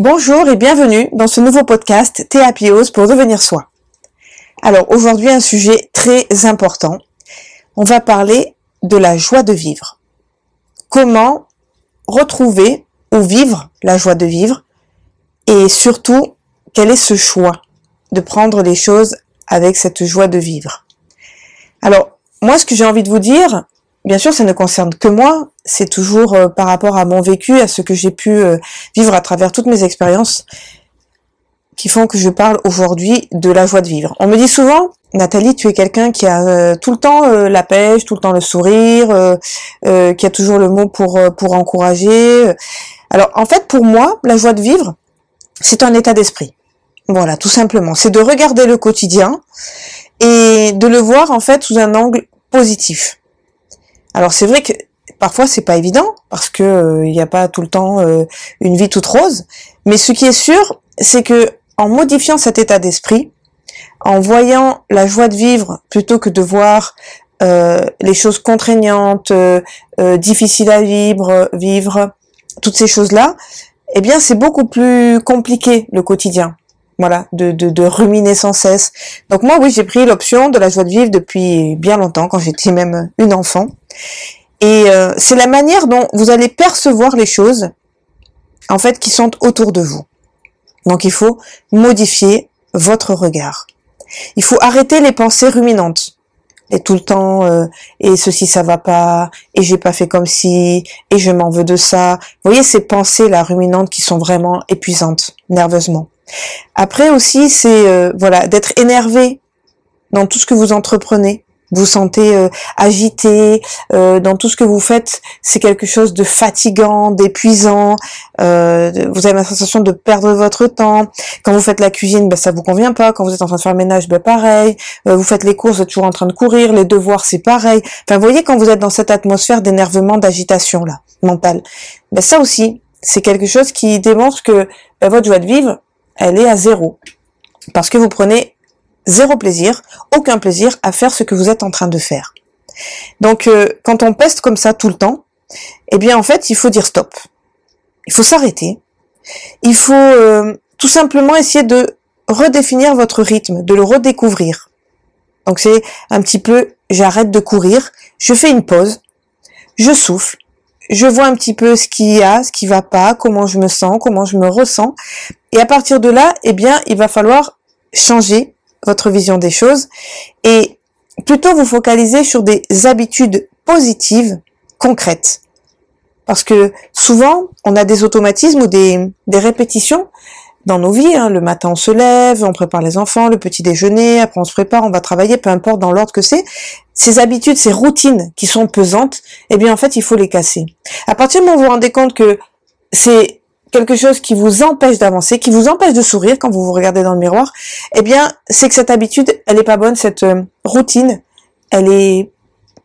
Bonjour et bienvenue dans ce nouveau podcast Théapiose pour devenir soi. Alors aujourd'hui un sujet très important. On va parler de la joie de vivre. Comment retrouver ou vivre la joie de vivre et surtout quel est ce choix de prendre les choses avec cette joie de vivre? Alors moi ce que j'ai envie de vous dire, bien sûr ça ne concerne que moi, c'est toujours euh, par rapport à mon vécu, à ce que j'ai pu euh, vivre à travers toutes mes expériences qui font que je parle aujourd'hui de la joie de vivre. On me dit souvent, Nathalie, tu es quelqu'un qui a euh, tout le temps la pêche, tout le temps le sourire, qui a toujours le mot pour pour encourager. Alors en fait, pour moi, la joie de vivre, c'est un état d'esprit. Voilà, tout simplement. C'est de regarder le quotidien et de le voir en fait sous un angle positif. Alors c'est vrai que parfois c'est pas évident parce que il n'y a pas tout le temps une vie toute rose, mais ce qui est sûr, c'est que en modifiant cet état d'esprit, en voyant la joie de vivre plutôt que de voir euh, les choses contraignantes, euh, difficiles à vivre, vivre, toutes ces choses-là, eh bien c'est beaucoup plus compliqué le quotidien. Voilà, de, de, de ruminer sans cesse. Donc moi, oui, j'ai pris l'option de la joie de vivre depuis bien longtemps, quand j'étais même une enfant. Et euh, c'est la manière dont vous allez percevoir les choses, en fait, qui sont autour de vous. Donc il faut modifier votre regard. Il faut arrêter les pensées ruminantes. Et tout le temps, euh, et ceci ça va pas, et j'ai pas fait comme si, et je m'en veux de ça. Vous voyez ces pensées là ruminantes qui sont vraiment épuisantes, nerveusement. Après aussi, c'est euh, voilà d'être énervé dans tout ce que vous entreprenez vous sentez euh, agité euh, dans tout ce que vous faites, c'est quelque chose de fatigant, d'épuisant. Euh, vous avez la sensation de perdre votre temps. Quand vous faites la cuisine, ben, ça vous convient pas. Quand vous êtes en train de faire le ménage, ben, pareil. vous faites les courses, vous êtes toujours en train de courir. Les devoirs, c'est pareil. Enfin, vous voyez quand vous êtes dans cette atmosphère d'énervement, d'agitation là, mentale. Ben, ça aussi, c'est quelque chose qui démontre que ben, votre joie de vivre, elle est à zéro. Parce que vous prenez zéro plaisir, aucun plaisir à faire ce que vous êtes en train de faire. Donc euh, quand on peste comme ça tout le temps, eh bien en fait il faut dire stop. Il faut s'arrêter. Il faut euh, tout simplement essayer de redéfinir votre rythme, de le redécouvrir. Donc c'est un petit peu j'arrête de courir, je fais une pause, je souffle, je vois un petit peu ce qu'il y a, ce qui va pas, comment je me sens, comment je me ressens. Et à partir de là, eh bien, il va falloir changer votre vision des choses et plutôt vous focaliser sur des habitudes positives, concrètes. Parce que souvent, on a des automatismes ou des, des répétitions dans nos vies. Hein. Le matin, on se lève, on prépare les enfants, le petit déjeuner, après on se prépare, on va travailler, peu importe dans l'ordre que c'est. Ces habitudes, ces routines qui sont pesantes, eh bien en fait, il faut les casser. À partir du moment où vous vous rendez compte que c'est quelque chose qui vous empêche d'avancer, qui vous empêche de sourire quand vous vous regardez dans le miroir, eh bien, c'est que cette habitude, elle est pas bonne, cette euh, routine, elle est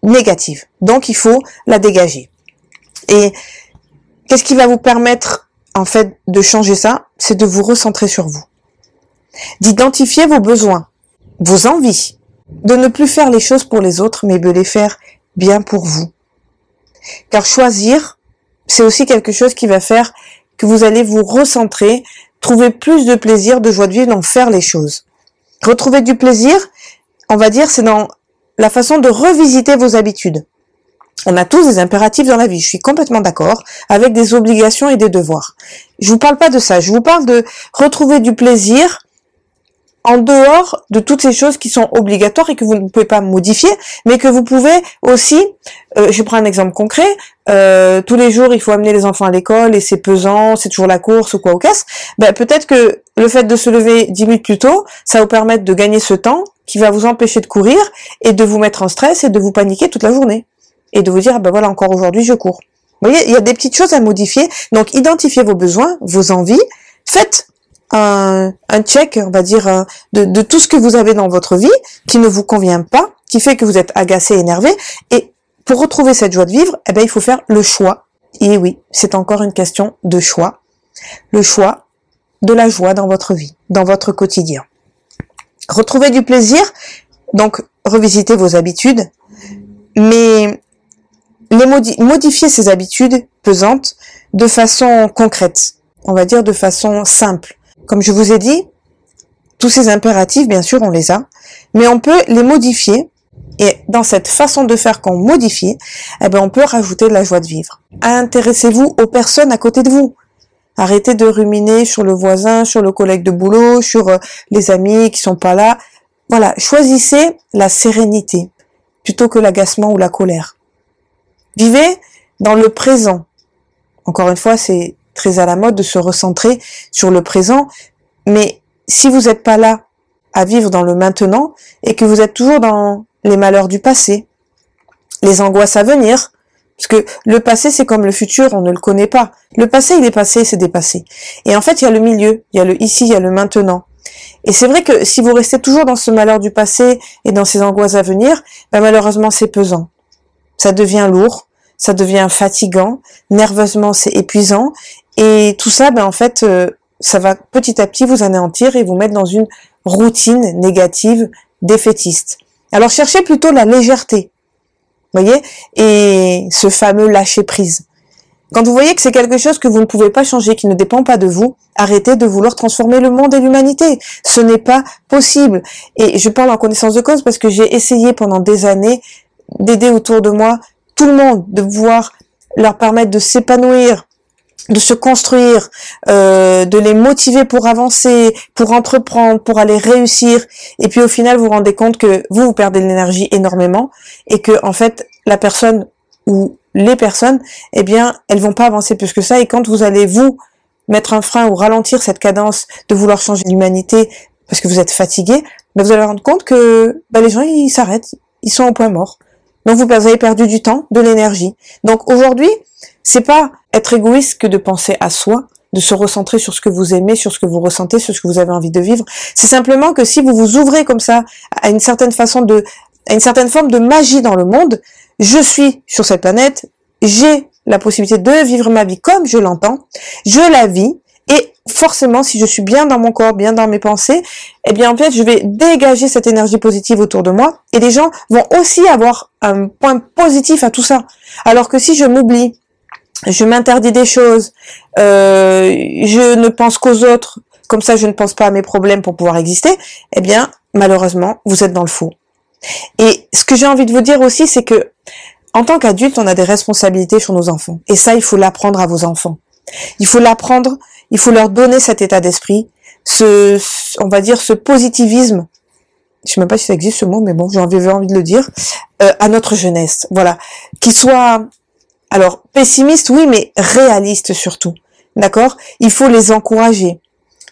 négative. Donc, il faut la dégager. Et qu'est-ce qui va vous permettre, en fait, de changer ça? C'est de vous recentrer sur vous. D'identifier vos besoins, vos envies, de ne plus faire les choses pour les autres, mais de les faire bien pour vous. Car choisir, c'est aussi quelque chose qui va faire que vous allez vous recentrer, trouver plus de plaisir, de joie de vivre dans faire les choses. Retrouver du plaisir, on va dire, c'est dans la façon de revisiter vos habitudes. On a tous des impératifs dans la vie, je suis complètement d'accord, avec des obligations et des devoirs. Je vous parle pas de ça, je vous parle de retrouver du plaisir en dehors de toutes ces choses qui sont obligatoires et que vous ne pouvez pas modifier, mais que vous pouvez aussi, euh, je prends un exemple concret, euh, tous les jours il faut amener les enfants à l'école et c'est pesant, c'est toujours la course ou quoi au casse, ben, peut-être que le fait de se lever 10 minutes plus tôt, ça va vous permettre de gagner ce temps qui va vous empêcher de courir et de vous mettre en stress et de vous paniquer toute la journée. Et de vous dire, ben voilà, encore aujourd'hui je cours. Vous voyez, il y a des petites choses à modifier. Donc identifiez vos besoins, vos envies, faites un, un check, on va dire, euh, de, de, tout ce que vous avez dans votre vie qui ne vous convient pas, qui fait que vous êtes agacé, énervé. Et pour retrouver cette joie de vivre, eh bien, il faut faire le choix. Et oui, c'est encore une question de choix. Le choix de la joie dans votre vie, dans votre quotidien. Retrouver du plaisir, donc revisiter vos habitudes, mais les modifier ses habitudes pesantes de façon concrète, on va dire de façon simple. Comme je vous ai dit, tous ces impératifs, bien sûr, on les a, mais on peut les modifier. Et dans cette façon de faire qu'on modifie, eh ben, on peut rajouter de la joie de vivre. Intéressez-vous aux personnes à côté de vous. Arrêtez de ruminer sur le voisin, sur le collègue de boulot, sur euh, les amis qui sont pas là. Voilà, choisissez la sérénité plutôt que l'agacement ou la colère. Vivez dans le présent. Encore une fois, c'est très à la mode de se recentrer sur le présent, mais si vous n'êtes pas là à vivre dans le maintenant et que vous êtes toujours dans les malheurs du passé, les angoisses à venir, parce que le passé, c'est comme le futur, on ne le connaît pas. Le passé, il est passé, c'est dépassé. Et en fait, il y a le milieu, il y a le ici, il y a le maintenant. Et c'est vrai que si vous restez toujours dans ce malheur du passé et dans ces angoisses à venir, ben malheureusement, c'est pesant. Ça devient lourd, ça devient fatigant, nerveusement, c'est épuisant. Et tout ça, ben en fait, euh, ça va petit à petit vous anéantir et vous mettre dans une routine négative, défaitiste. Alors cherchez plutôt la légèreté voyez Et ce fameux lâcher prise. Quand vous voyez que c'est quelque chose que vous ne pouvez pas changer, qui ne dépend pas de vous, arrêtez de vouloir transformer le monde et l'humanité. Ce n'est pas possible. Et je parle en connaissance de cause parce que j'ai essayé pendant des années d'aider autour de moi tout le monde, de pouvoir leur permettre de s'épanouir, de se construire, euh, de les motiver pour avancer, pour entreprendre, pour aller réussir. Et puis au final, vous vous rendez compte que vous, vous perdez de l'énergie énormément et que en fait, la personne ou les personnes, eh bien, elles vont pas avancer plus que ça. Et quand vous allez vous mettre un frein ou ralentir cette cadence de vouloir changer l'humanité parce que vous êtes fatigué, ben vous allez vous rendre compte que ben les gens ils s'arrêtent, ils sont au point mort. Donc vous avez perdu du temps, de l'énergie. Donc aujourd'hui, c'est pas être égoïste que de penser à soi, de se recentrer sur ce que vous aimez, sur ce que vous ressentez, sur ce que vous avez envie de vivre. C'est simplement que si vous vous ouvrez comme ça à une certaine façon de, à une certaine forme de magie dans le monde, je suis sur cette planète, j'ai la possibilité de vivre ma vie comme je l'entends, je la vis, et forcément, si je suis bien dans mon corps, bien dans mes pensées, eh bien, en fait, je vais dégager cette énergie positive autour de moi, et les gens vont aussi avoir un point positif à tout ça. Alors que si je m'oublie, je m'interdis des choses, euh, je ne pense qu'aux autres, comme ça je ne pense pas à mes problèmes pour pouvoir exister, eh bien malheureusement vous êtes dans le faux. Et ce que j'ai envie de vous dire aussi, c'est que en tant qu'adulte, on a des responsabilités sur nos enfants. Et ça, il faut l'apprendre à vos enfants. Il faut l'apprendre, il faut leur donner cet état d'esprit, ce, on va dire, ce positivisme. Je sais même pas si ça existe ce mot, mais bon, j'ai envie, de le dire, euh, à notre jeunesse. Voilà, qui soit alors, pessimiste, oui, mais réaliste surtout. D'accord? Il faut les encourager.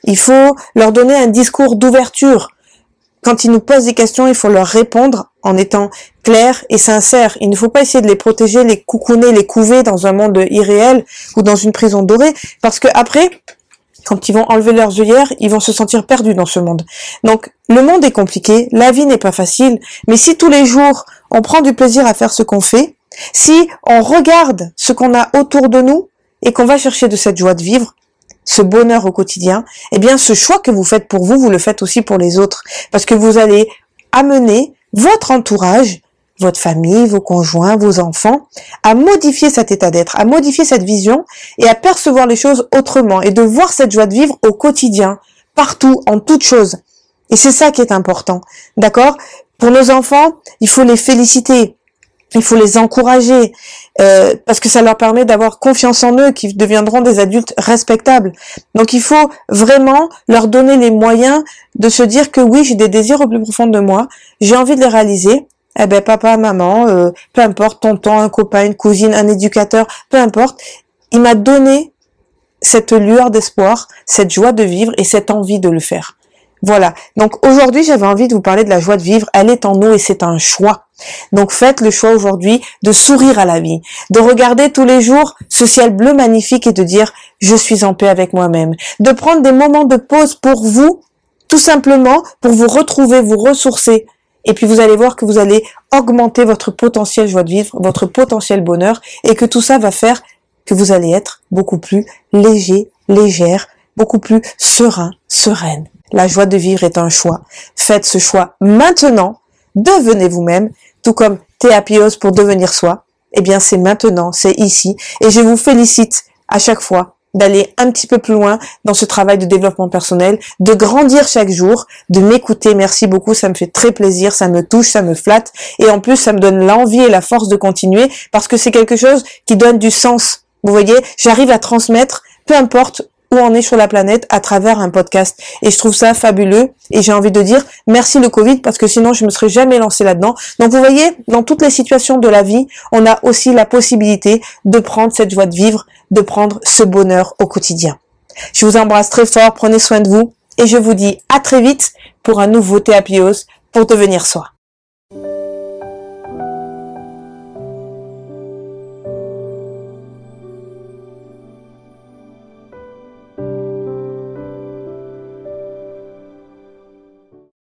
Il faut leur donner un discours d'ouverture. Quand ils nous posent des questions, il faut leur répondre en étant clair et sincère. Il ne faut pas essayer de les protéger, les coucouner, les couver dans un monde irréel ou dans une prison dorée, parce que après, quand ils vont enlever leurs œillères, ils vont se sentir perdus dans ce monde. Donc, le monde est compliqué, la vie n'est pas facile, mais si tous les jours on prend du plaisir à faire ce qu'on fait, si on regarde ce qu'on a autour de nous et qu'on va chercher de cette joie de vivre, ce bonheur au quotidien, eh bien ce choix que vous faites pour vous, vous le faites aussi pour les autres. Parce que vous allez amener votre entourage, votre famille, vos conjoints, vos enfants, à modifier cet état d'être, à modifier cette vision et à percevoir les choses autrement et de voir cette joie de vivre au quotidien, partout, en toutes choses. Et c'est ça qui est important. D'accord? Pour nos enfants, il faut les féliciter il faut les encourager euh, parce que ça leur permet d'avoir confiance en eux, qui deviendront des adultes respectables. Donc il faut vraiment leur donner les moyens de se dire que oui, j'ai des désirs au plus profond de moi, j'ai envie de les réaliser. Eh ben papa, maman, euh, peu importe, tonton, un copain, une cousine, un éducateur, peu importe, il m'a donné cette lueur d'espoir, cette joie de vivre et cette envie de le faire. Voilà. Donc aujourd'hui, j'avais envie de vous parler de la joie de vivre. Elle est en nous et c'est un choix. Donc faites le choix aujourd'hui de sourire à la vie, de regarder tous les jours ce ciel bleu magnifique et de dire je suis en paix avec moi-même, de prendre des moments de pause pour vous, tout simplement pour vous retrouver, vous ressourcer. Et puis vous allez voir que vous allez augmenter votre potentiel joie de vivre, votre potentiel bonheur et que tout ça va faire que vous allez être beaucoup plus léger, légère, beaucoup plus serein, sereine. La joie de vivre est un choix. Faites ce choix maintenant. Devenez vous-même, tout comme Théapios pour devenir soi, eh bien c'est maintenant, c'est ici. Et je vous félicite à chaque fois d'aller un petit peu plus loin dans ce travail de développement personnel, de grandir chaque jour, de m'écouter. Merci beaucoup, ça me fait très plaisir, ça me touche, ça me flatte et en plus ça me donne l'envie et la force de continuer parce que c'est quelque chose qui donne du sens. Vous voyez, j'arrive à transmettre, peu importe où on est sur la planète à travers un podcast. Et je trouve ça fabuleux. Et j'ai envie de dire merci le Covid parce que sinon je me serais jamais lancé là-dedans. Donc vous voyez, dans toutes les situations de la vie, on a aussi la possibilité de prendre cette joie de vivre, de prendre ce bonheur au quotidien. Je vous embrasse très fort, prenez soin de vous et je vous dis à très vite pour un nouveau Théapios pour devenir soi.